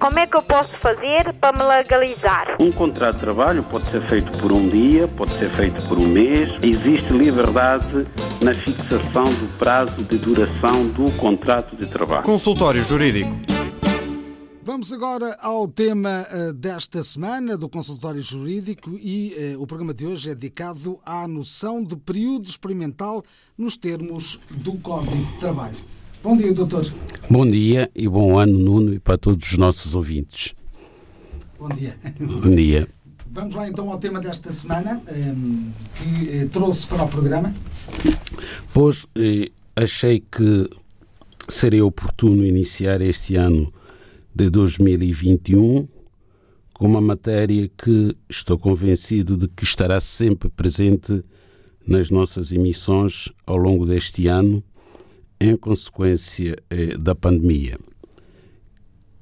Como é que eu posso fazer para me legalizar? Um contrato de trabalho pode ser feito por um dia, pode ser feito por um mês. Existe liberdade na fixação do prazo de duração do contrato de trabalho. Consultório Jurídico. Vamos agora ao tema uh, desta semana do consultório jurídico e uh, o programa de hoje é dedicado à noção de período experimental nos termos do Código de Trabalho. Bom dia, doutor. Bom dia e bom ano, Nuno, e para todos os nossos ouvintes. Bom dia. Bom dia. Vamos lá então ao tema desta semana ehm, que eh, trouxe para o programa. Pois eh, achei que seria oportuno iniciar este ano de 2021 com uma matéria que estou convencido de que estará sempre presente nas nossas emissões ao longo deste ano, em consequência eh, da pandemia,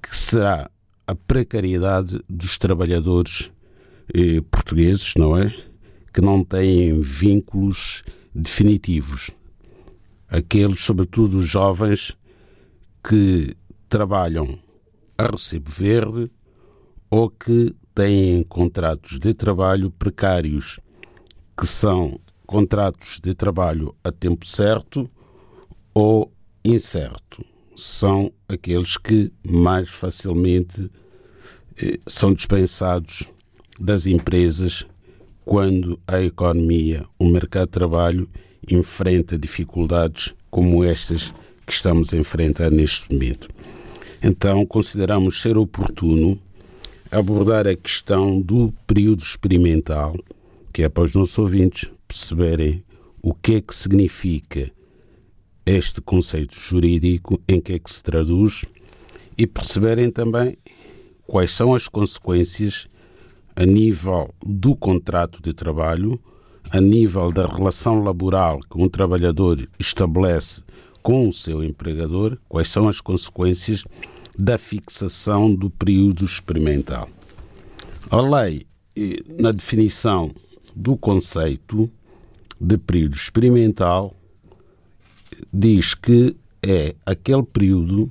que será a precariedade dos trabalhadores eh, portugueses, não é? Que não têm vínculos definitivos. Aqueles, sobretudo os jovens, que trabalham a recibo verde ou que têm contratos de trabalho precários, que são contratos de trabalho a tempo certo ou incerto. São aqueles que mais facilmente eh, são dispensados das empresas quando a economia, o mercado de trabalho enfrenta dificuldades como estas que estamos a enfrentar neste momento. Então, consideramos ser oportuno abordar a questão do período experimental, que é para os nossos ouvintes perceberem o que é que significa este conceito jurídico, em que é que se traduz e perceberem também quais são as consequências a nível do contrato de trabalho, a nível da relação laboral que um trabalhador estabelece com o seu empregador quais são as consequências da fixação do período experimental. A lei, na definição do conceito de período experimental, diz que é aquele período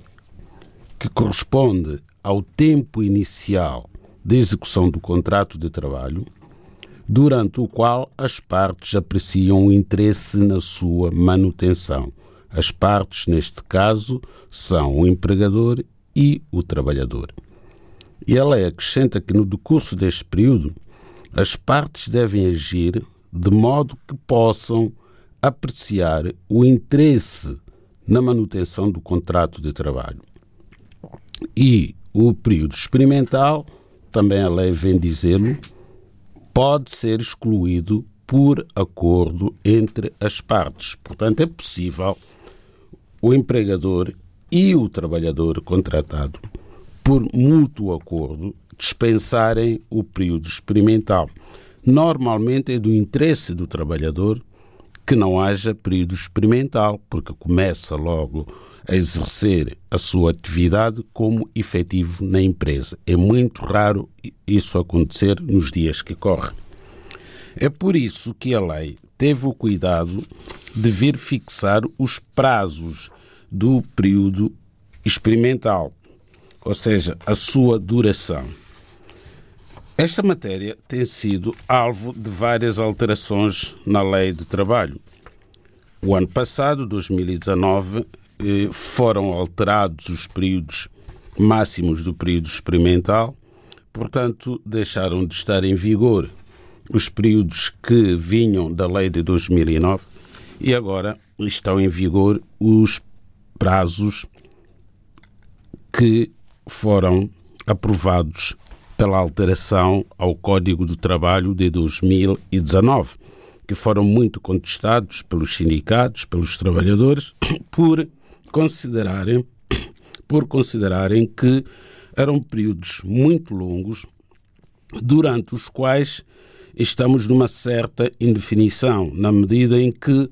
que corresponde ao tempo inicial de execução do contrato de trabalho, durante o qual as partes apreciam o interesse na sua manutenção as partes, neste caso, são o empregador e o trabalhador. E ela acrescenta que, no decurso deste período, as partes devem agir de modo que possam apreciar o interesse na manutenção do contrato de trabalho. E o período experimental, também a lei vem dizê-lo, pode ser excluído por acordo entre as partes. Portanto, é possível o empregador e o trabalhador contratado, por mútuo acordo, dispensarem o período experimental. Normalmente é do interesse do trabalhador que não haja período experimental, porque começa logo a exercer a sua atividade como efetivo na empresa. É muito raro isso acontecer nos dias que correm. É por isso que a lei teve o cuidado de vir fixar os prazos do período experimental, ou seja, a sua duração. Esta matéria tem sido alvo de várias alterações na lei de trabalho. O ano passado, 2019, eh, foram alterados os períodos máximos do período experimental, portanto, deixaram de estar em vigor os períodos que vinham da lei de 2009 e agora estão em vigor os prazos que foram aprovados pela alteração ao Código do Trabalho de 2019, que foram muito contestados pelos sindicatos, pelos trabalhadores, por considerarem, por considerarem que eram períodos muito longos, durante os quais estamos numa certa indefinição, na medida em que,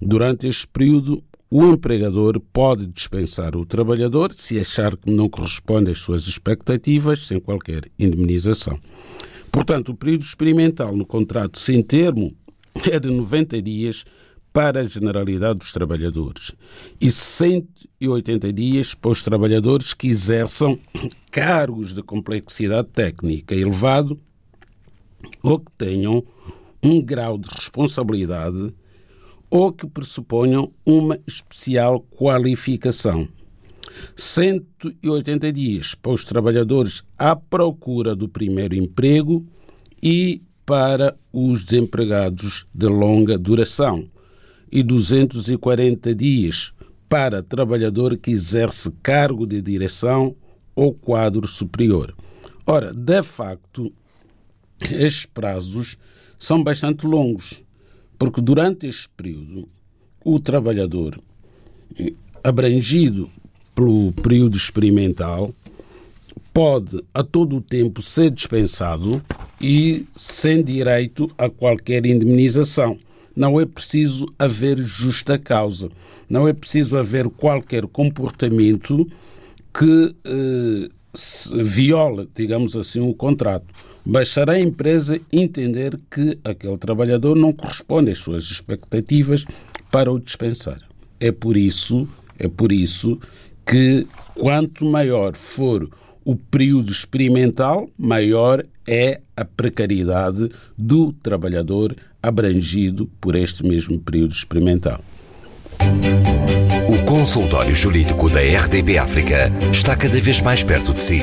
durante este período, o empregador pode dispensar o trabalhador se achar que não corresponde às suas expectativas, sem qualquer indemnização. Portanto, o período experimental no contrato sem termo é de 90 dias para a generalidade dos trabalhadores e 180 dias para os trabalhadores que exerçam cargos de complexidade técnica elevado ou que tenham um grau de responsabilidade ou que pressuponham uma especial qualificação. 180 dias para os trabalhadores à procura do primeiro emprego e para os desempregados de longa duração e 240 dias para trabalhador que exerce cargo de direção ou quadro superior. Ora, de facto, estes prazos são bastante longos, porque durante este período o trabalhador abrangido pelo período experimental pode a todo o tempo ser dispensado e sem direito a qualquer indemnização. Não é preciso haver justa causa, não é preciso haver qualquer comportamento que eh, viole, digamos assim, o contrato. Bastará a empresa entender que aquele trabalhador não corresponde às suas expectativas para o dispensar. É por isso, é por isso que quanto maior for o período experimental, maior é a precariedade do trabalhador abrangido por este mesmo período experimental. O consultório jurídico da RDB África está cada vez mais perto de si.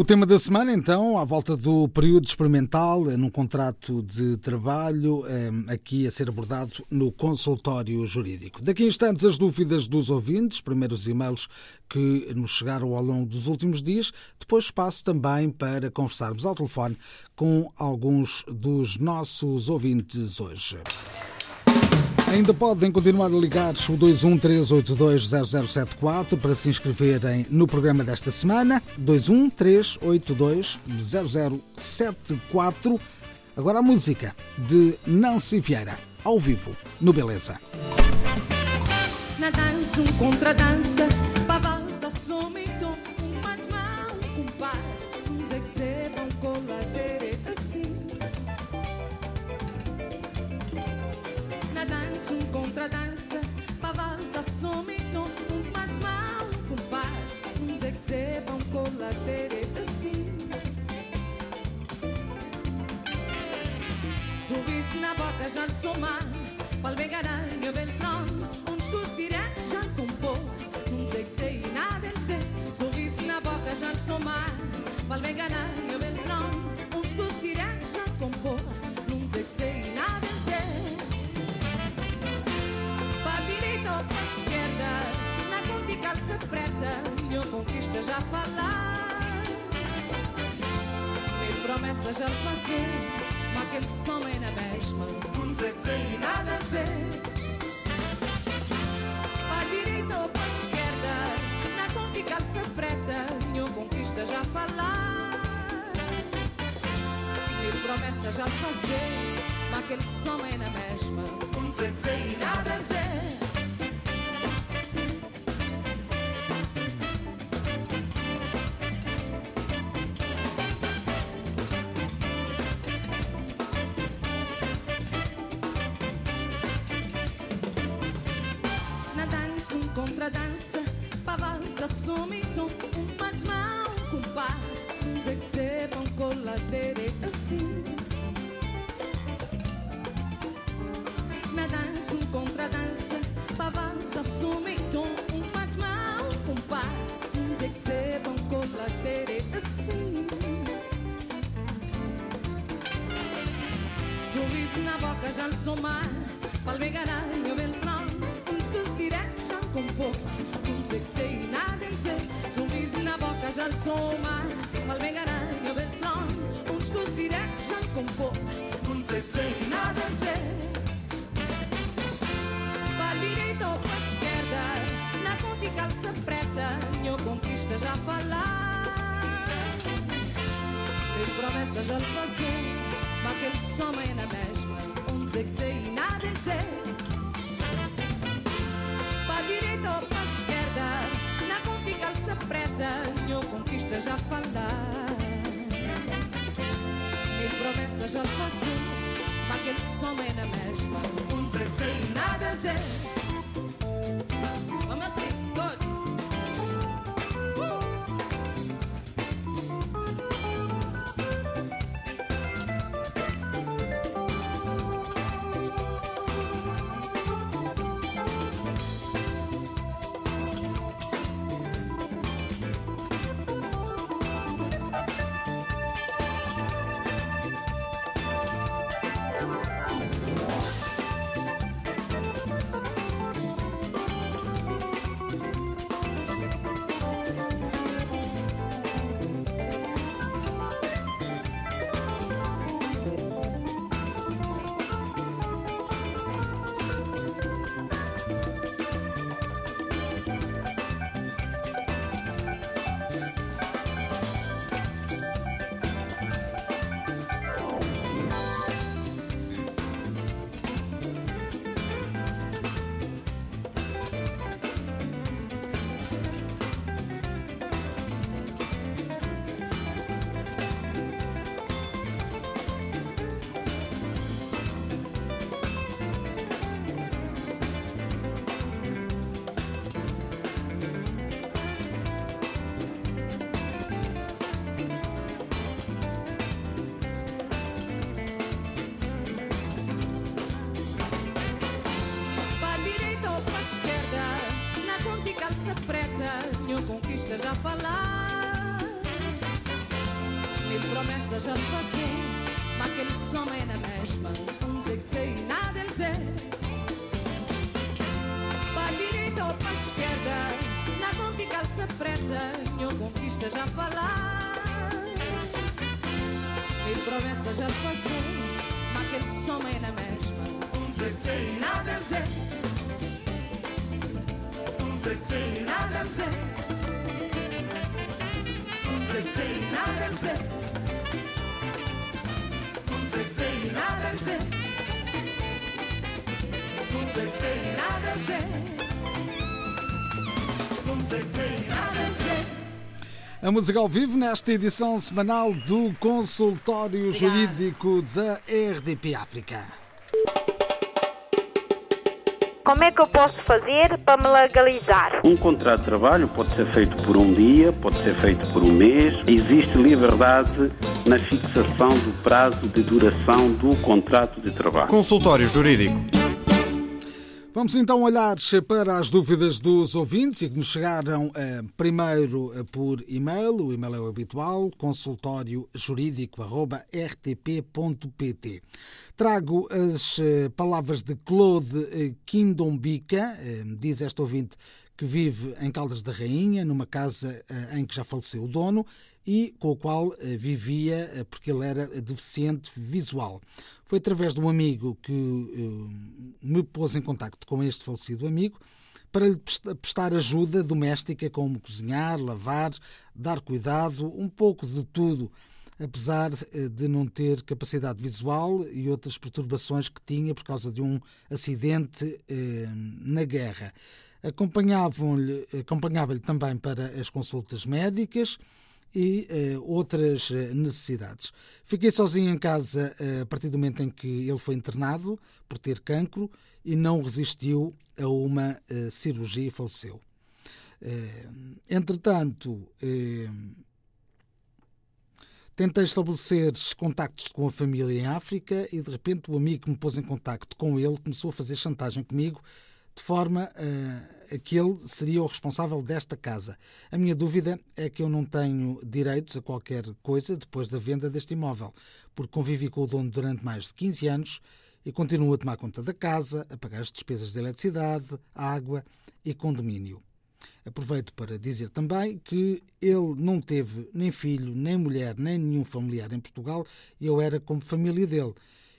O tema da semana, então, à volta do período experimental num contrato de trabalho, eh, aqui a ser abordado no consultório jurídico. Daqui a instantes, as dúvidas dos ouvintes, primeiros e-mails que nos chegaram ao longo dos últimos dias, depois espaço também para conversarmos ao telefone com alguns dos nossos ouvintes hoje. Ainda podem continuar ligados o 213820074 para se inscreverem no programa desta semana. 213820074. Agora a música de Nancy Vieira, ao vivo, no Beleza. Na dança, um contradança, dança, altra dansa, m'avança, som i tu, un maig mal, compàs un zec-zep, un col·latere de cinc. Suvis na boca, ja en somar, pel garany o bel tron, uns gust directs ja en compor, un zec-zep i na del zec, suvis na boca, ja en somar, pel garany calça preta, minha conquista já falar. Minha promessa já fazer, mas aquele som é na mesma. Não dizer dizer e nada dizer. Para direita ou para esquerda, na conta e calça preta, minha conquista já falar. Minha promessa já fazer, mas aquele som é na mesma. Não dizer dizer e nada dizer. Falar Tem promessa já lhe fazer Mas aquele som é na mesma. Um dizer que dizer e nada em dizer. Para direita ou para esquerda, na conta e calça preta, nenhuma conquista já falar. Mil promessas já faço, mas aquele som é na mesma. Um dizer que dizer e nada em dizer. A música ao vivo nesta edição semanal do Consultório Jurídico da RDP África. Como é que eu posso fazer para me legalizar? Um contrato de trabalho pode ser feito por um dia, pode ser feito por um mês. Existe liberdade na fixação do prazo de duração do contrato de trabalho. Consultório Jurídico. Vamos então olhar para as dúvidas dos ouvintes e que nos chegaram eh, primeiro eh, por e-mail. O e-mail é o habitual, consultóriojurídico.rtp.pt. Trago as eh, palavras de Claude eh, Quindombica, eh, diz este ouvinte que vive em Caldas da Rainha, numa casa eh, em que já faleceu o dono e com o qual eh, vivia eh, porque ele era deficiente visual. Foi através de um amigo que eh, me pôs em contacto com este falecido amigo para lhe presta- prestar ajuda doméstica, como cozinhar, lavar, dar cuidado, um pouco de tudo, apesar eh, de não ter capacidade visual e outras perturbações que tinha por causa de um acidente eh, na guerra. Acompanhava-lhe também para as consultas médicas e eh, outras eh, necessidades. Fiquei sozinho em casa eh, a partir do momento em que ele foi internado por ter cancro e não resistiu a uma eh, cirurgia e faleceu. Entretanto, tentei estabelecer contactos com a família em África e de repente o amigo que me pôs em contacto com ele começou a fazer chantagem comigo de forma a que ele seria o responsável desta casa. A minha dúvida é que eu não tenho direitos a qualquer coisa depois da venda deste imóvel, porque convivi com o dono durante mais de 15 anos e continuo a tomar conta da casa, a pagar as despesas de eletricidade, água e condomínio. Aproveito para dizer também que ele não teve nem filho, nem mulher, nem nenhum familiar em Portugal e eu era como família dele.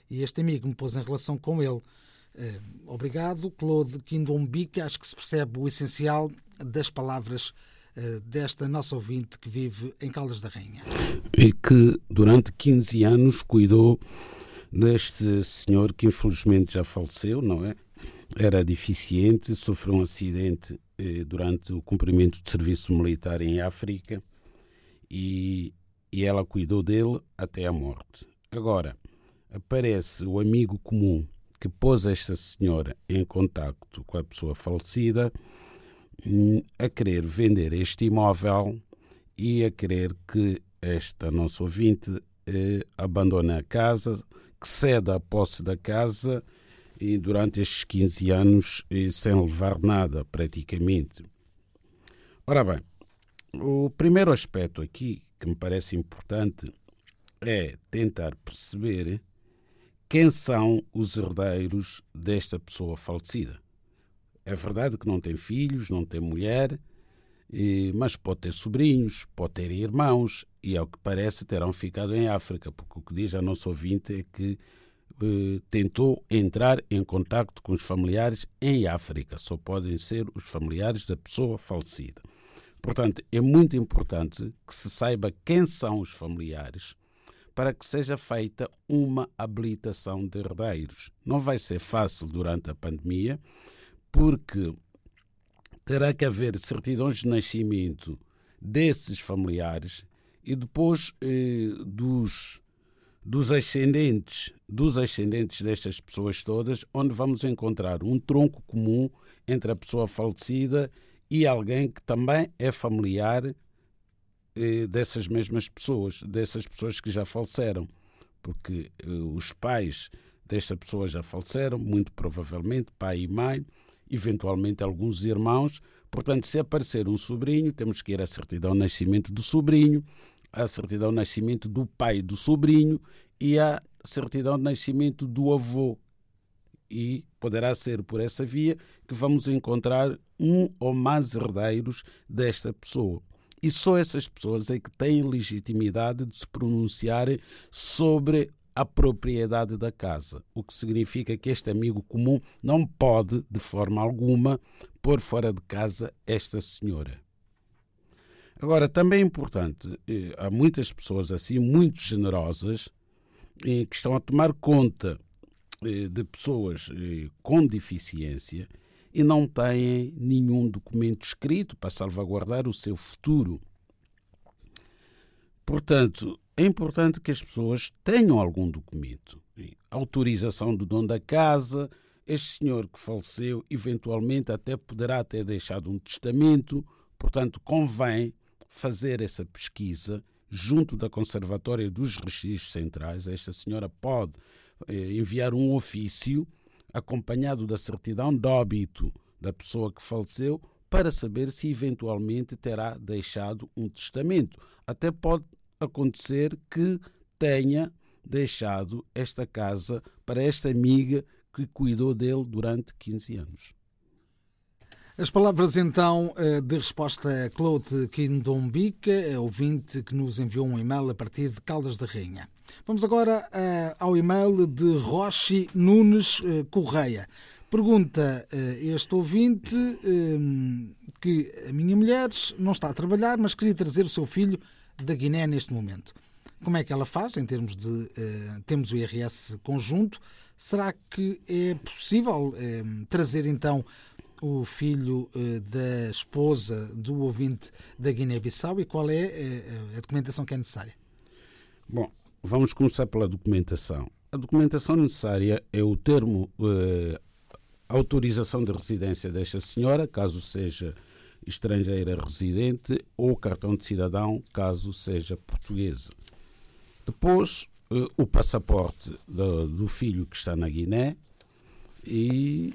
E este amigo me pôs em relação com ele. Eh, Obrigado, Claude Quindombica. Acho que se percebe o essencial das palavras eh, desta nossa ouvinte que vive em Caldas da Rainha. e que durante 15 anos cuidou deste senhor que infelizmente já faleceu, não é? Era deficiente, sofreu um acidente eh, durante o cumprimento de serviço militar em África e, e ela cuidou dele até a morte. Agora, aparece o amigo comum que pôs esta senhora em contacto com a pessoa falecida hum, a querer vender este imóvel e a querer que esta nossa ouvinte eh, abandone a casa, que ceda a posse da casa e durante estes 15 anos eh, sem levar nada praticamente. Ora bem, o primeiro aspecto aqui que me parece importante é tentar perceber quem são os herdeiros desta pessoa falecida. É verdade que não tem filhos, não tem mulher, mas pode ter sobrinhos, pode ter irmãos, e ao que parece terão ficado em África, porque o que diz a nossa ouvinte é que eh, tentou entrar em contato com os familiares em África. Só podem ser os familiares da pessoa falecida. Portanto, é muito importante que se saiba quem são os familiares para que seja feita uma habilitação de herdeiros. Não vai ser fácil durante a pandemia, porque terá que haver certidões de nascimento desses familiares e depois eh, dos, dos ascendentes, dos ascendentes destas pessoas todas, onde vamos encontrar um tronco comum entre a pessoa falecida e alguém que também é familiar dessas mesmas pessoas, dessas pessoas que já faleceram, porque eh, os pais desta pessoa já faleceram, muito provavelmente, pai e mãe, eventualmente alguns irmãos. Portanto, se aparecer um sobrinho, temos que ir à certidão de nascimento do sobrinho, à certidão de nascimento do pai do sobrinho e à certidão de nascimento do avô. E poderá ser por essa via que vamos encontrar um ou mais herdeiros desta pessoa. E só essas pessoas é que têm legitimidade de se pronunciarem sobre a propriedade da casa, o que significa que este amigo comum não pode, de forma alguma, pôr fora de casa esta senhora. Agora, também é importante, eh, há muitas pessoas assim, muito generosas, eh, que estão a tomar conta eh, de pessoas com deficiência e não têm nenhum documento escrito para salvaguardar o seu futuro. Portanto, é importante que as pessoas tenham algum documento. Autorização do dono da casa, este senhor que faleceu, eventualmente até poderá ter deixado um testamento, portanto, convém fazer essa pesquisa junto da Conservatória dos Registros Centrais. Esta senhora pode eh, enviar um ofício acompanhado da certidão de óbito da pessoa que faleceu para saber se eventualmente terá deixado um testamento. Até pode acontecer que tenha deixado esta casa para esta amiga que cuidou dele durante 15 anos. As palavras então eh, de resposta a Claude Quindombica, ouvinte que nos enviou um e-mail a partir de Caldas da Rainha. Vamos agora eh, ao e-mail de Rochi Nunes eh, Correia. Pergunta este ouvinte que a minha mulher não está a trabalhar, mas queria trazer o seu filho da Guiné neste momento. Como é que ela faz em termos de temos o IRS conjunto? Será que é possível uh, trazer então o filho da esposa do ouvinte da Guiné-Bissau e qual é a documentação que é necessária? Bom, vamos começar pela documentação. A documentação necessária é o termo autorização de residência desta senhora, caso seja estrangeira residente ou cartão de cidadão, caso seja portuguesa. Depois, eh, o passaporte do, do filho que está na Guiné e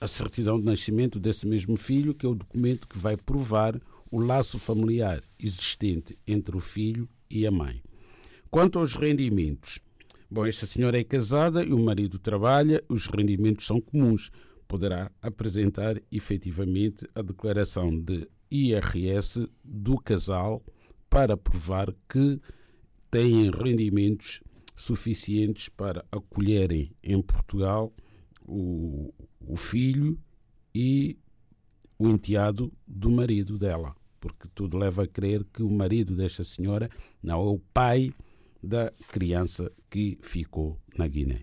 a certidão de nascimento desse mesmo filho, que é o documento que vai provar o laço familiar existente entre o filho e a mãe. Quanto aos rendimentos, bom, esta senhora é casada e o marido trabalha, os rendimentos são comuns. Poderá apresentar efetivamente a declaração de IRS do casal para provar que têm rendimentos suficientes para acolherem em Portugal o, o filho e o enteado do marido dela, porque tudo leva a crer que o marido desta senhora não é o pai da criança que ficou na Guiné.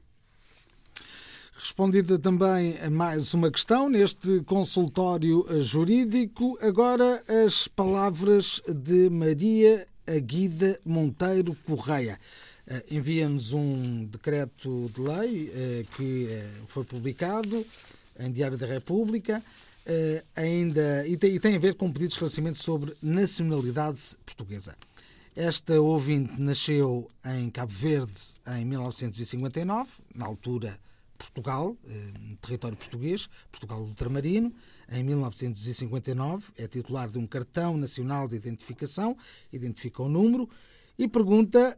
Respondida também a mais uma questão neste consultório jurídico, agora as palavras de Maria Aguida Monteiro Correia. Eh, envia-nos um decreto de lei eh, que eh, foi publicado em Diário da República ainda, e tem, a ver com um pedido de esclarecimento sobre nacionalidade portuguesa. Esta ouvinte nasceu em Cabo Verde em 1959, na altura Portugal, território português, Portugal ultramarino, em 1959, é titular de um cartão nacional de identificação, identifica o número, e pergunta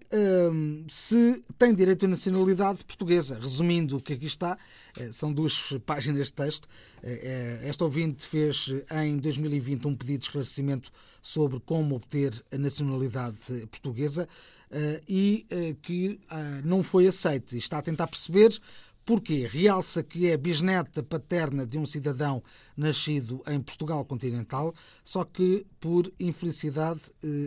hum, se tem direito à nacionalidade portuguesa. Resumindo o que aqui está, eh, são duas páginas de texto. Eh, eh, esta ouvinte fez em 2020 um pedido de esclarecimento sobre como obter a nacionalidade portuguesa e que não foi aceite. Está a tentar perceber Porquê? Realça que é bisneta paterna de um cidadão nascido em Portugal continental, só que, por infelicidade,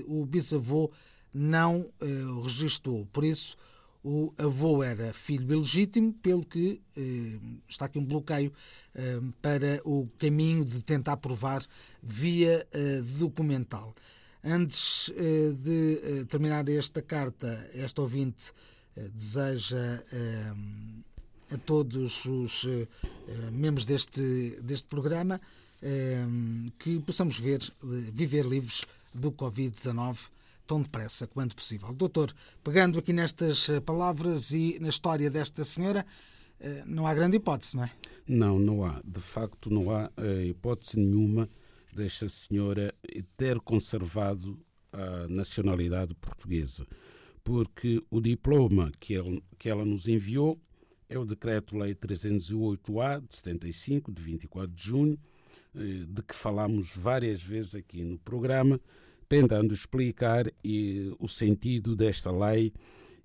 o bisavô não uh, registou. Por isso, o avô era filho ilegítimo, pelo que uh, está aqui um bloqueio uh, para o caminho de tentar provar via documental. Antes de terminar esta carta, esta ouvinte deseja a todos os membros deste, deste programa que possamos ver, viver livres do Covid-19 tão depressa quanto possível. Doutor, pegando aqui nestas eh, palavras e na história desta senhora, eh, não há grande hipótese, não é? Não, não há. De facto, não há eh, hipótese nenhuma desta senhora ter conservado a nacionalidade portuguesa, porque o diploma que, ele, que ela nos enviou é o Decreto-Lei 308-A de 75, de 24 de junho, de que falamos várias vezes aqui no programa, tentando explicar e, o sentido desta lei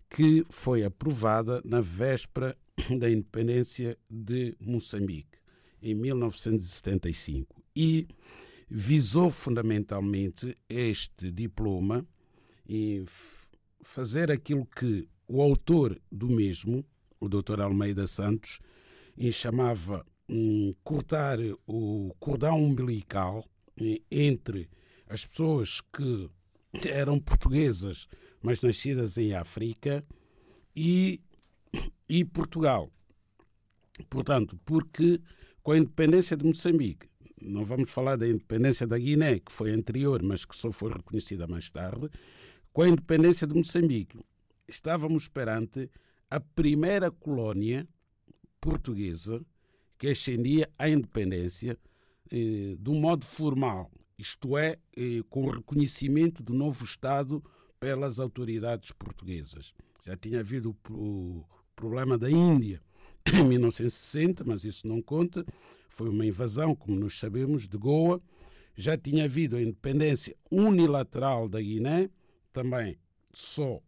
que foi aprovada na véspera da independência de Moçambique, em 1975, e visou fundamentalmente este diploma em fazer aquilo que o autor do mesmo, o Dr. Almeida Santos, chamava um, cortar o cordão umbilical entre as pessoas que eram portuguesas, mas nascidas em África, e, e Portugal. Portanto, porque com a independência de Moçambique, não vamos falar da independência da Guiné, que foi anterior, mas que só foi reconhecida mais tarde, com a independência de Moçambique, estávamos perante a primeira colónia portuguesa que ascendia à independência eh, de um modo formal, isto é, eh, com o reconhecimento do novo Estado pelas autoridades portuguesas. Já tinha havido o problema da Índia em 1960, mas isso não conta. Foi uma invasão, como nós sabemos, de Goa. Já tinha havido a independência unilateral da Guiné, também só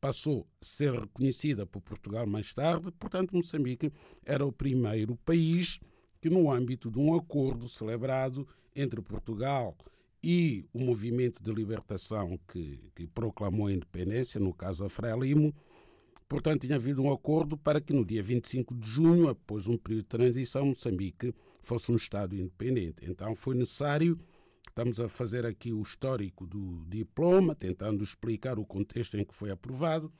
passou a ser reconhecida por Portugal mais tarde. Portanto, Moçambique era o primeiro país que, no âmbito de um acordo celebrado entre Portugal e o movimento de libertação que, que proclamou a independência, no caso a Frelimo, portanto, tinha havido um acordo para que no dia 25 de junho, após um período de transição, Moçambique fosse um Estado independente. Então foi necessário, estamos a fazer aqui o histórico do diploma, tentando explicar o contexto em que foi aprovado,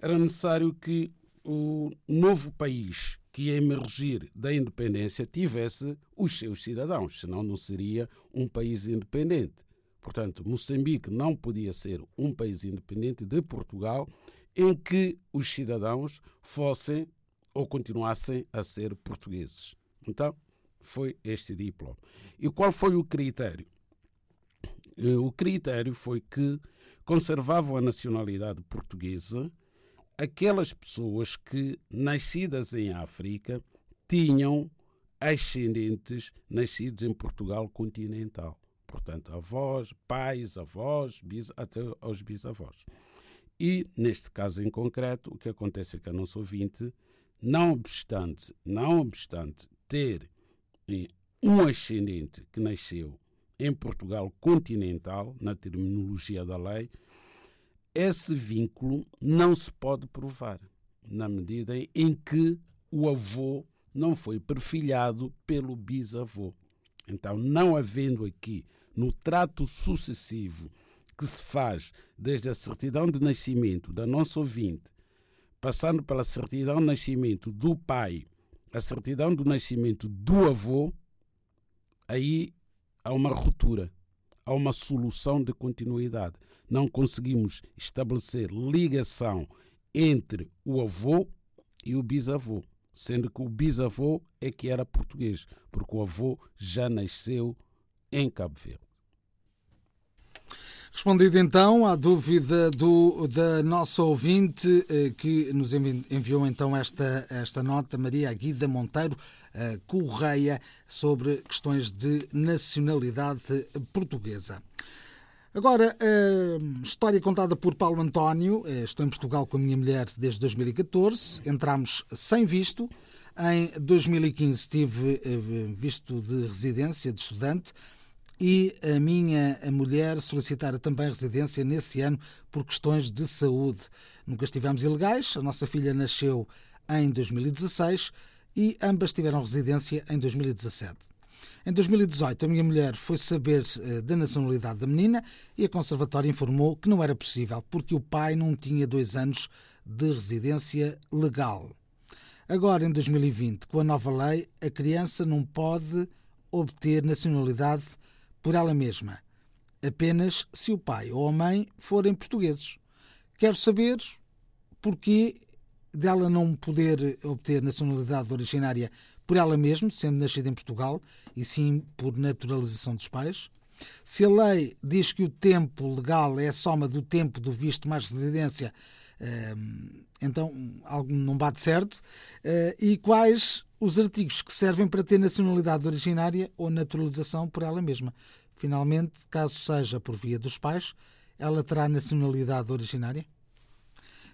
era necessário que o novo país que ia emergir da independência tivesse os seus cidadãos, senão não seria um país independente. Portanto, Moçambique não podia ser um país independente de Portugal em que os cidadãos fossem ou continuassem a ser portugueses. Então, foi este diploma. E qual foi o critério? Eh, o critério foi que conservavam a nacionalidade portuguesa aquelas pessoas que, nascidas em África, tinham ascendentes nascidos em Portugal continental. Portanto, avós, pais, avós, bis, até aos bisavós. E, neste caso em concreto, o que acontece é que a nossa ouvinte, não obstante, não obstante ter eh, um ascendente que nasceu em Portugal continental, na terminologia da lei, esse vínculo não se pode provar, na medida em que o avô não foi perfilhado pelo bisavô. Então, não havendo aqui no trato sucessivo que se faz desde a certidão de nascimento da nossa ouvinte, passando pela certidão de nascimento do pai, a certidão do nascimento do avô, aí há uma ruptura, há uma solução de continuidade. Não conseguimos estabelecer ligação entre o avô e o bisavô, sendo que o bisavô é que era português, porque o avô já nasceu em Cabo Verde. Respondido então à dúvida do, da nossa ouvinte eh, que nos enviou então esta, esta nota, Maria Aguida Monteiro eh, Correia, sobre questões de nacionalidade portuguesa. Agora, a história contada por Paulo António. Eh, estou em Portugal com a minha mulher desde 2014. Entramos sem visto. Em 2015 tive visto de residência, de estudante e a minha mulher solicitara também residência nesse ano por questões de saúde. Nunca estivemos ilegais, a nossa filha nasceu em 2016 e ambas tiveram residência em 2017. Em 2018, a minha mulher foi saber eh, da nacionalidade da menina e a Conservatória informou que não era possível, porque o pai não tinha dois anos de residência legal. Agora, em 2020, com a nova lei, a criança não pode obter nacionalidade por ela mesma, apenas se o pai ou a mãe forem portugueses. Quero saber porquê dela não poder obter nacionalidade originária por ela mesma, sendo nascida em Portugal, e sim por naturalização dos pais. Se a lei diz que o tempo legal é a soma do tempo do visto mais residência, eh, então algo não bate certo. Eh, e quais os artigos que servem para ter nacionalidade originária ou naturalização por ela mesma. Finalmente, caso seja por via dos pais, ela terá nacionalidade originária?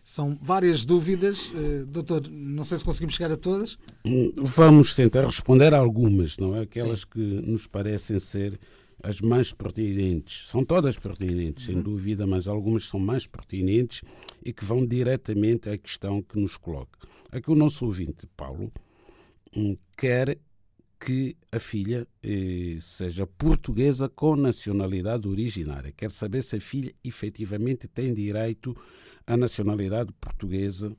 São várias dúvidas. Uh, doutor, não sei se conseguimos chegar a todas. Vamos tentar responder a algumas, não é? Aquelas Sim. que nos parecem ser as mais pertinentes. São todas pertinentes, uhum. sem dúvida, mas algumas são mais pertinentes e que vão diretamente à questão que nos coloca. Aqui o nosso ouvinte, Paulo, quer que a filha eh, seja portuguesa com nacionalidade originária. Quer saber se a filha efetivamente tem direito à nacionalidade portuguesa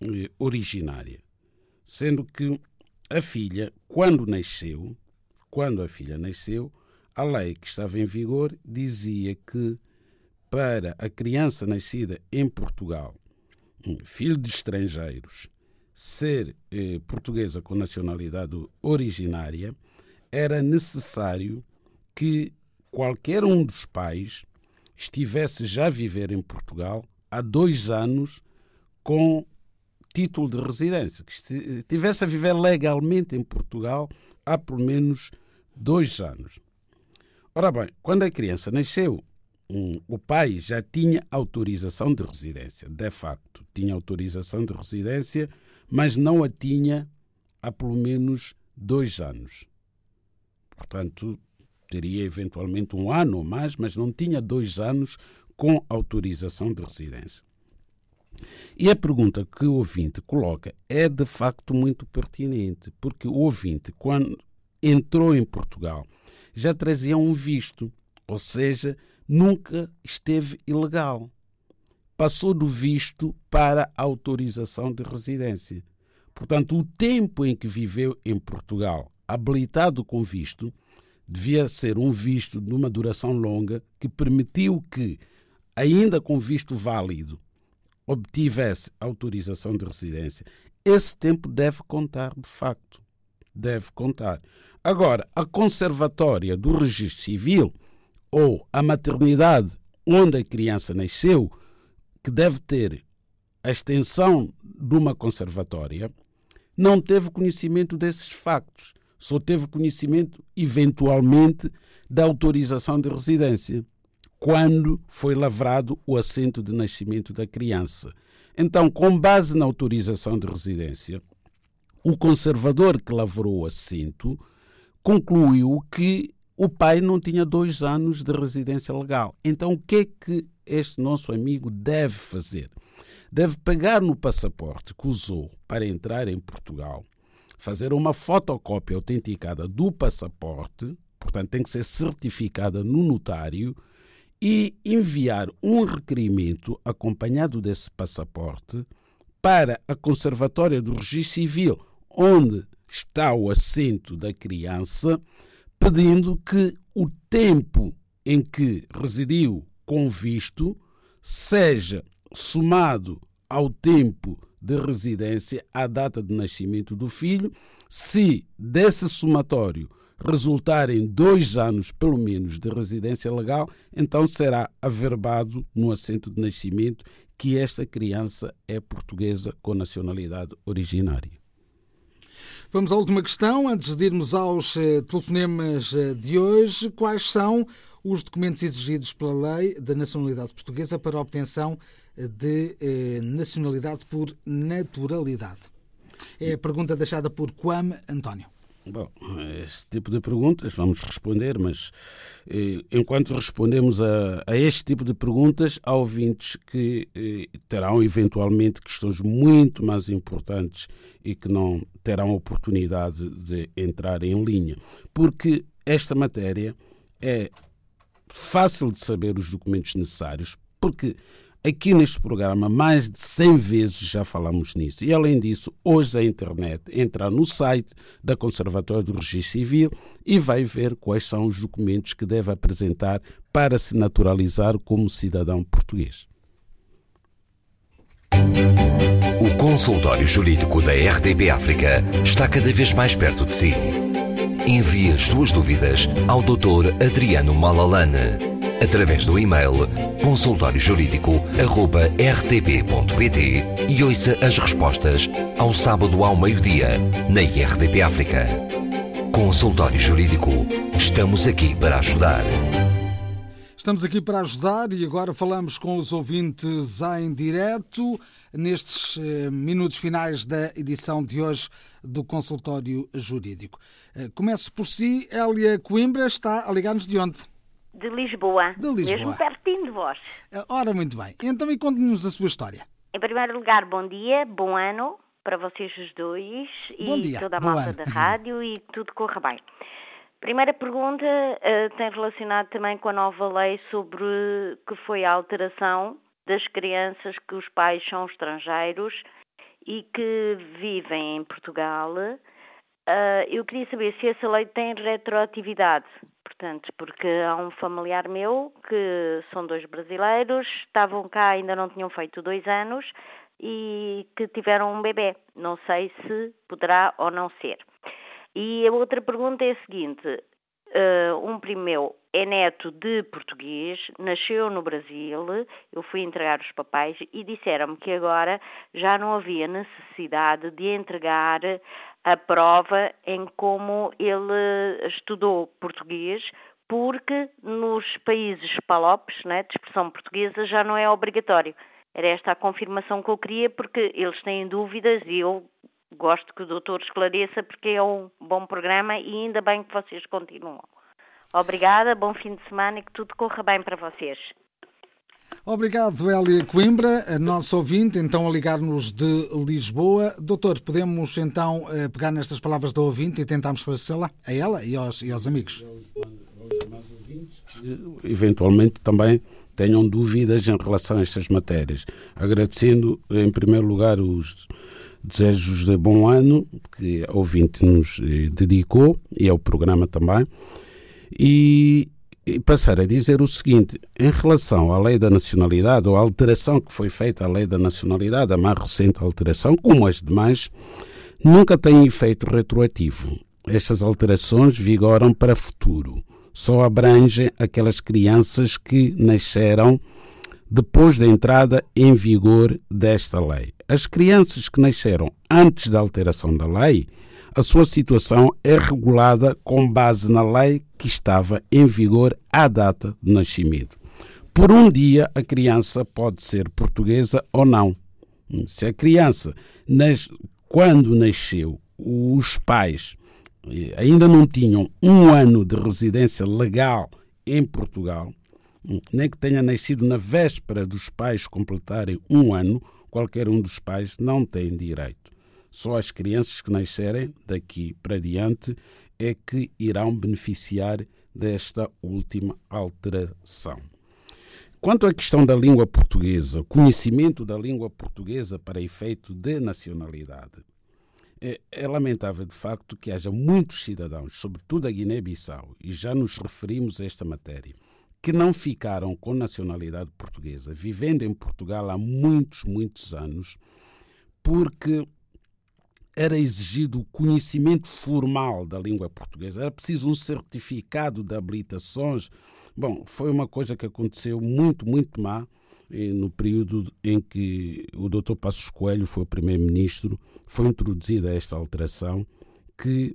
eh, originária. Sendo que a filha, quando nasceu, quando a filha nasceu, a lei que estava em vigor dizia que para a criança nascida em Portugal, filho de estrangeiros, ser eh, portuguesa com nacionalidade originária, era necessário que qualquer um dos pais estivesse já a viver em Portugal há dois anos com título de residência, que estivesse a viver legalmente em Portugal há pelo menos dois anos. Ora bem, quando a criança nasceu, um, o pai já tinha autorização de residência, de facto, tinha autorização de residência mas não a tinha há pelo menos dois anos. Portanto, teria eventualmente um ano ou mais, mas não tinha dois anos com autorização de residência. E a pergunta que o ouvinte coloca é de facto muito pertinente, porque o ouvinte, quando entrou em Portugal, já trazia um visto, ou seja, nunca esteve ilegal passou do visto para a autorização de residência. Portanto, o tempo em que viveu em Portugal, habilitado com visto, devia ser um visto de uma duração longa que permitiu que, ainda com visto válido, obtivesse autorização de residência. Esse tempo deve contar, de facto. Deve contar. Agora, a conservatória do registro civil ou a maternidade onde a criança nasceu que deve ter a extensão de uma conservatória, não teve conhecimento desses factos, só teve conhecimento, eventualmente, da autorização de residência, quando foi lavrado o assento de nascimento da criança. Então, com base na autorização de residência, o conservador que lavrou o assento concluiu que o pai não tinha dois anos de residência legal. Então, o que é que este nosso amigo deve fazer? Deve pegar no passaporte que usou para entrar em Portugal, fazer uma fotocópia autenticada do passaporte, portanto tem que ser certificada no notário, e enviar um requerimento acompanhado desse passaporte para a Conservatória do Registro Civil, onde está o assento da criança, pedindo que o tempo em que residiu com visto seja somado ao tempo de residência à data de nascimento do filho, se desse somatório resultarem dois anos, pelo menos, de residência legal, então será averbado no assento de nascimento que esta criança é portuguesa com nacionalidade originária. Vamos à última questão, antes de irmos aos eh, telefonemas eh, de hoje. Quais são os documentos exigidos pela lei da nacionalidade portuguesa para a obtenção eh, de nacionalidade por naturalidade? É a pergunta deixada por Quam António. Bom, esse tipo de perguntas vamos responder, mas eh, enquanto respondemos a, a, este tipo de perguntas, há ouvintes que eh, terão eventualmente questões muito mais importantes e que não terão oportunidade de entrar em linha, porque esta matéria é fácil de saber os documentos necessários, porque Aqui neste programa, mais de 100 vezes já falamos nisso. E além disso, hoje a internet entra no site da Conservatória do Registro Civil e vai ver quais são os documentos que deve apresentar para se naturalizar como cidadão português. O consultório jurídico da RDB África está cada vez mais perto de si. Envie as suas dúvidas ao Dr. Adriano Malalane através do e-mail consultóriojurídico.rtp.pt e ouça as respostas ao sábado ao meio-dia na IRTP África. Consultório Jurídico. Estamos aqui para ajudar. Estamos aqui para ajudar e agora falamos com os ouvintes em direto nestes eh, minutos finais da edição de hoje do Consultório Jurídico. Eh, começo por si, Hélia Coimbra está a ligar-nos de onde? De Lisboa. De Lisboa. Mesmo pertinho de vós. Eh, ora, muito bem. Então, e conte-nos a sua história. Em primeiro lugar, bom dia, bom ano para vocês os dois bom e dia. toda a malta da rádio e tudo corra bem. Primeira pergunta uh, tem relacionado também com a nova lei sobre que foi a alteração das crianças que os pais são estrangeiros e que vivem em Portugal. Uh, eu queria saber se essa lei tem retroatividade Portanto, porque há um familiar meu que são dois brasileiros, estavam cá, ainda não tinham feito dois anos e que tiveram um bebê. Não sei se poderá ou não ser. E a outra pergunta é a seguinte: uh, um primo meu é neto de português, nasceu no Brasil, eu fui entregar os papéis e disseram-me que agora já não havia necessidade de entregar a prova em como ele estudou português, porque nos países palopes, né, de expressão portuguesa, já não é obrigatório. Era esta a confirmação que eu queria, porque eles têm dúvidas e eu gosto que o doutor esclareça, porque é um bom programa e ainda bem que vocês continuam. Obrigada, bom fim de semana e que tudo corra bem para vocês. Obrigado, Hélia Coimbra, a nossa ouvinte, então a ligar-nos de Lisboa. Doutor, podemos então eh, pegar nestas palavras da ouvinte e tentarmos esclarecê-la a ela e aos, e aos amigos? Eventualmente também tenham dúvidas em relação a estas matérias. Agradecendo, em primeiro lugar, os desejos de bom ano que a ouvinte nos eh, dedicou e ao programa também. E e passar a dizer o seguinte: em relação à lei da nacionalidade, ou à alteração que foi feita à lei da nacionalidade, a mais recente alteração, como as demais, nunca tem efeito retroativo. Estas alterações vigoram para futuro. Só abrangem aquelas crianças que nasceram depois da entrada em vigor desta lei. As crianças que nasceram antes da alteração da lei a sua situação é regulada com base na lei que estava em vigor à data de nascimento. Por um dia, a criança pode ser portuguesa ou não. Se a criança, quando nasceu, os pais eh, ainda não tinham um ano de residência legal em Portugal, nem que tenha nascido na véspera dos pais completarem um ano, qualquer um dos pais não tem direito. Só as crianças que nascerem daqui para diante é que irão beneficiar desta última alteração. Quanto à questão da língua portuguesa, conhecimento da língua portuguesa para efeito de nacionalidade, é, é lamentável de facto que haja muitos cidadãos, sobretudo a Guiné-Bissau, e já nos referimos a esta matéria, que não ficaram com nacionalidade portuguesa, vivendo em Portugal há muitos, muitos anos, porque era exigido o conhecimento formal da língua portuguesa, era preciso um certificado de habilitações. Bom, foi uma coisa que aconteceu muito, muito má no período em que o Dr. Passos Coelho foi primeiro-ministro, foi introduzida esta alteração que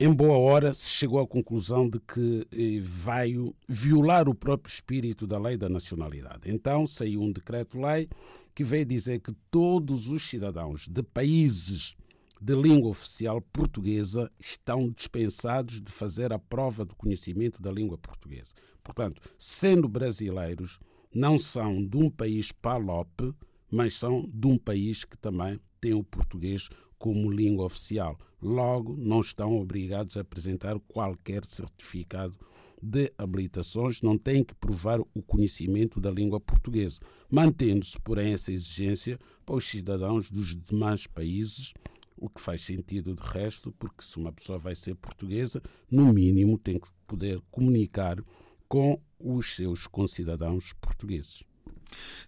em, boa hora se chegou à conclusão de que eh, vai violar o próprio espírito da lei da nacionalidade. Então saiu um decreto-lei que veio dizer que todos os cidadãos de países de língua oficial portuguesa estão dispensados de fazer a prova do conhecimento da língua portuguesa. Portanto, sendo brasileiros, não são de um país PALOP, mas são de um país que também tem o português como língua oficial. Logo, não estão obrigados a apresentar qualquer certificado de habilitações não têm que provar o conhecimento da língua portuguesa, mantendo-se, porém, essa exigência para os cidadãos dos demais países, o que faz sentido de resto, porque se uma pessoa vai ser portuguesa, no mínimo tem que poder comunicar com os seus concidadãos portugueses.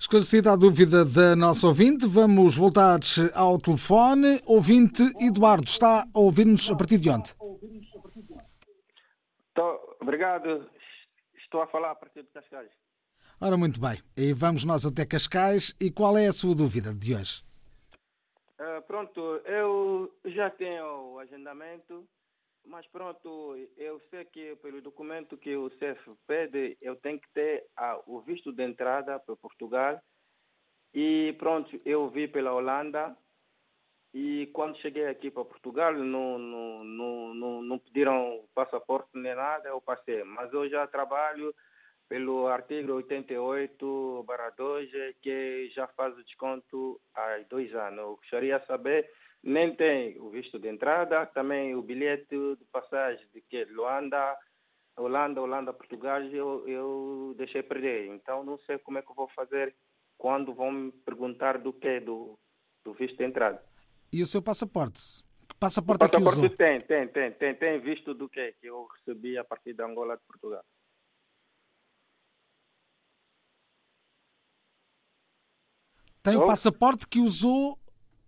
Esclarecida a dúvida da nossa ouvinte, vamos voltar ao telefone. Ouvinte Eduardo, está a ouvir-nos a partir de onde? Obrigado. Estou a falar a partir de Cascais. Ora, muito bem. E vamos nós até Cascais. E qual é a sua dúvida de hoje? Uh, pronto, eu já tenho o agendamento, mas pronto, eu sei que pelo documento que o CEF pede, eu tenho que ter ah, o visto de entrada para Portugal. E pronto, eu vi pela Holanda, e quando cheguei aqui para Portugal, não, não, não, não, não pediram passaporte nem nada, eu passei. Mas eu já trabalho pelo artigo 88 2, que já faz o desconto há dois anos. Eu gostaria de saber, nem tem o visto de entrada, também o bilhete de passagem de que Luanda, Holanda, Holanda, Portugal, eu, eu deixei perder. Então não sei como é que eu vou fazer quando vão me perguntar do que, do, do visto de entrada. E o seu passaporte? Que passaporte, o passaporte é que usou? tem, tem, tem, tem, tem visto do que que eu recebi a partir da Angola de Portugal. Tem o passaporte que usou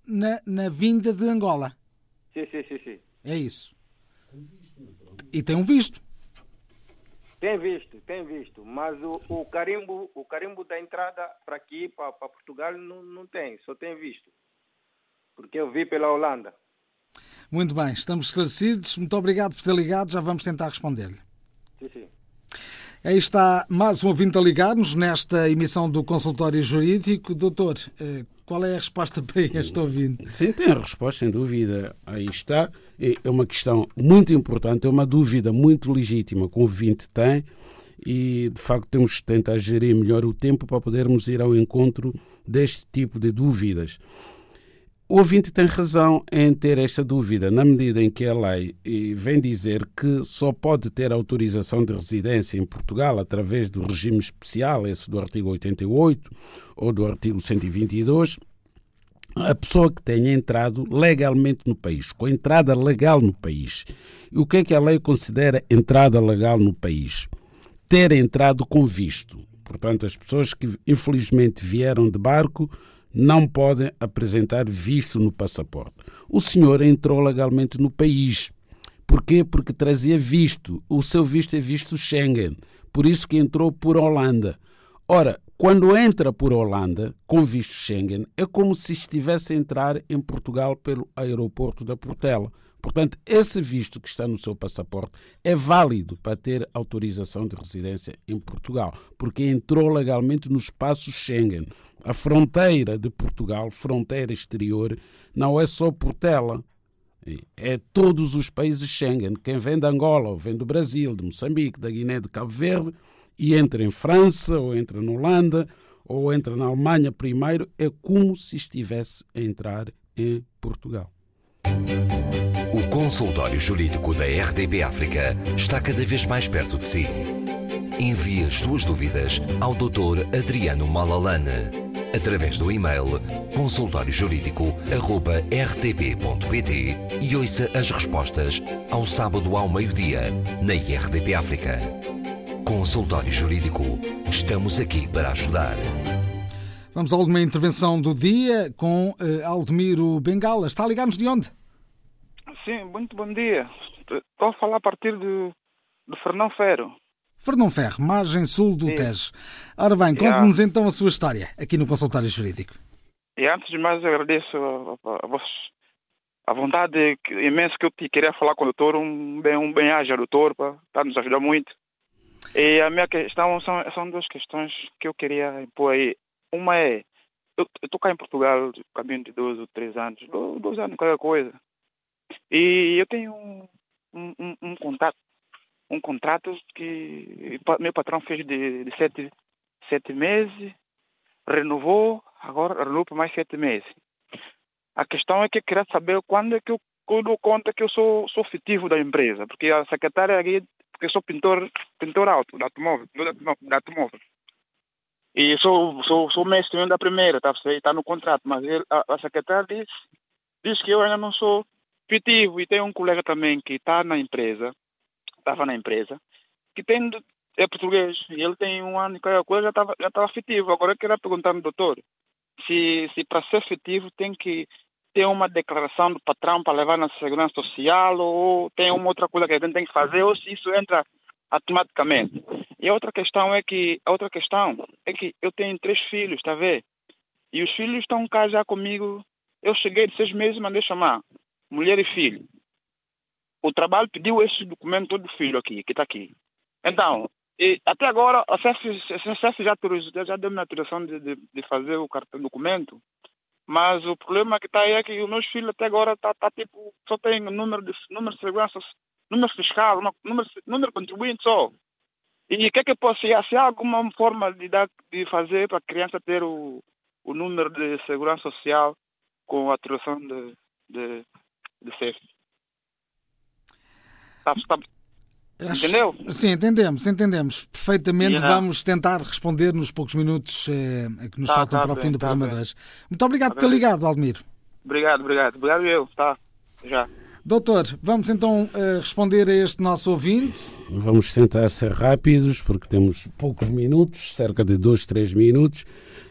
na, na vinda de Angola? Sim, sim, sim, sim. É isso. E tem um visto. Tem visto, tem visto, mas o, o carimbo, o carimbo da entrada para aqui, para, Portugal, não, não tem, só tem visto porque eu vi pela Holanda. Muito bem, estamos esclarecidos. Muito obrigado por ter ligado. Já vamos tentar responder-lhe. Aí está mais um ouvinte a ligar-nos nesta emissão do Consultório Jurídico. Doutor, eh, qual é a resposta para este ouvinte? Sim, tem a resposta, sem dúvida. Aí está. É uma questão muito importante, é uma dúvida muito legítima que o ouvinte tem e, de facto, temos que tentar gerir melhor o tempo para podermos ir ao encontro deste tipo de dúvidas. O ouvinte tem razão em ter esta dúvida, na medida em que a lei vem dizer que só pode ter autorização de residência em Portugal através do regime especial, esse do artigo 88 ou do artigo 122, a pessoa que tenha entrado legalmente no país, com entrada legal no país. E o que é que a lei considera entrada legal no país? Ter entrado com visto. Portanto, as pessoas que infelizmente vieram de barco não podem apresentar visto no passaporte. O senhor entrou legalmente no país. Porquê? Porque trazia visto. O seu visto é visto Schengen. Por isso que entrou por Holanda. Ora, quando entra por Holanda com visto Schengen, é como se estivesse a entrar em Portugal pelo aeroporto da Portela. Portanto, esse visto que está no seu passaporte é válido para ter autorização de residência em Portugal, porque entrou legalmente no espaço Schengen. A fronteira de Portugal, fronteira exterior, não é só Portela. É todos os países Schengen. Quem vem de Angola, ou vem do Brasil, de Moçambique, da Guiné, de Cabo Verde, e entra em França, ou entra na Holanda, ou entra na Alemanha primeiro, é como se estivesse a entrar em Portugal. O consultório jurídico da RDB África está cada vez mais perto de si. Envie as suas dúvidas ao Dr. Adriano Malalane através do e-mail consultóriojurídico.rtp.pt e ouça as respostas ao sábado ao meio-dia na RDP África. Consultório Jurídico. Estamos aqui para ajudar. Vamos a uma intervenção do dia com uh, Aldemiro Bengala. Está a ligar-nos de onde? Sim, muito bom dia. Estou a falar a partir de, de Fernão Ferro. Fernão Ferro, margem sul do Sim. Tejo. Ora bem, conte-nos yeah. então a sua história aqui no consultório jurídico. E antes de mais agradeço a, a, vocês a vontade imensa que eu queria falar com o doutor, um bem, um bem haja doutor, para nos ajudar muito. E a minha questão são, são duas questões que eu queria impor aí. Uma é, eu estou cá em Portugal, caminho de dois ou três anos, dois, dois anos, qualquer coisa. E eu tenho um, um, um contato um contrato que meu patrão fez de, de sete, sete meses, renovou, agora renovou por mais sete meses. A questão é que eu queria saber quando é que eu, eu dou conta que eu sou, sou fitivo da empresa, porque a secretária aqui, porque eu sou pintor, pintor alto da automóvel, da automóvel. E sou, sou, sou mestre da primeira, está tá no contrato, mas ele, a, a secretária diz, diz que eu ainda não sou fitivo. E tem um colega também que está na empresa, estava na empresa, que tem, é português, e ele tem um ano e qualquer coisa, já estava já estava afetivo. Agora eu queria perguntar ao doutor, se, se para ser efetivo tem que ter uma declaração do patrão para levar na segurança social, ou tem uma outra coisa que a gente tem que fazer, ou se isso entra automaticamente. E a outra questão é que, a outra questão é que eu tenho três filhos, está a ver? E os filhos estão cá já comigo. Eu cheguei de seis meses, mandei chamar mulher e filho o trabalho pediu esse documento do filho aqui, que está aqui. Então, até agora, a CEF, já, já deu minha autorização de, de, de, fazer o cartão documento, mas o problema que está aí é que os meus filhos até agora tá, tá tipo, só tem número de, número de segurança, número fiscal, número, contribuinte só. E o que é que posso, se há alguma forma de, dar, de fazer para a criança ter o, o número de segurança social com a autorização de, de, de? Está, está, Entendeu? Sim, entendemos, entendemos perfeitamente. Yeah. Vamos tentar responder nos poucos minutos eh, que nos tá, faltam tá para o fim do tá programa de hoje. Muito obrigado por ter ligado, Aldemiro. Obrigado, obrigado. Obrigado eu, tá? Já. Doutor, vamos então uh, responder a este nosso ouvinte. Vamos tentar ser rápidos, porque temos poucos minutos, cerca de dois, três minutos.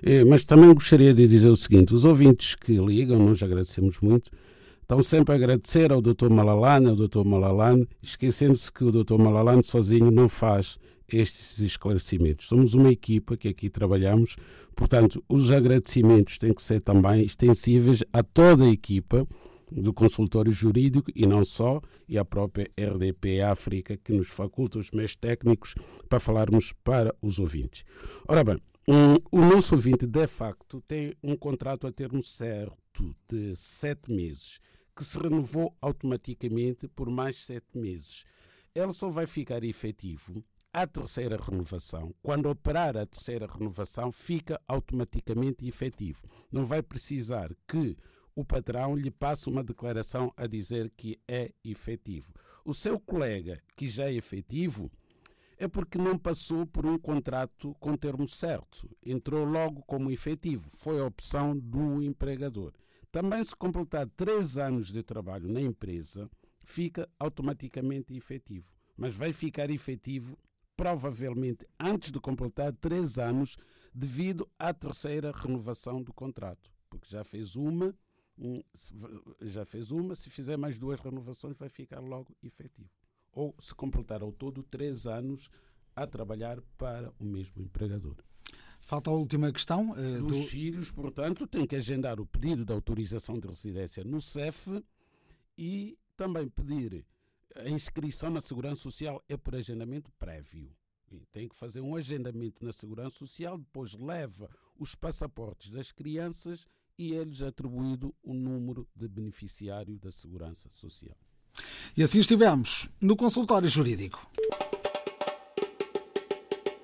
Eh, mas também gostaria de dizer o seguinte: os ouvintes que ligam, nós agradecemos muito então, sempre agradecer ao Dr. Malalane, ao Dr. Malalane, esquecendo-se que o Dr. Malalane sozinho não faz estes esclarecimentos. Somos uma equipa que aqui trabalhamos, portanto, os agradecimentos têm que ser também extensíveis a toda a equipa do consultório jurídico e não só, e à própria RDP África, que nos faculta os meios técnicos para falarmos para os ouvintes. Ora bem, um, o nosso ouvinte, de facto, tem um contrato a termo certo de sete meses que se renovou automaticamente por mais sete meses. Ele só vai ficar efetivo à terceira renovação. Quando operar a terceira renovação, fica automaticamente efetivo. Não vai precisar que o patrão lhe passe uma declaração a dizer que é efetivo. O seu colega, que já é efetivo, é porque não passou por um contrato com termo certo. Entrou logo como efetivo. Foi a opção do empregador. Também, se completar três anos de trabalho na empresa, fica automaticamente efetivo. Mas vai ficar efetivo provavelmente antes de completar três anos, devido à terceira renovação do contrato. Porque já fez uma, já fez uma, se fizer mais duas renovações, vai ficar logo efetivo. Ou se completar ao todo três anos a trabalhar para o mesmo empregador. Falta a última questão. Uh, Dos do... filhos, portanto, tem que agendar o pedido de autorização de residência no CEF e também pedir a inscrição na Segurança Social é por agendamento prévio. E tem que fazer um agendamento na Segurança Social, depois leva os passaportes das crianças e é-lhes atribuído o número de beneficiário da Segurança Social. E assim estivemos no consultório jurídico.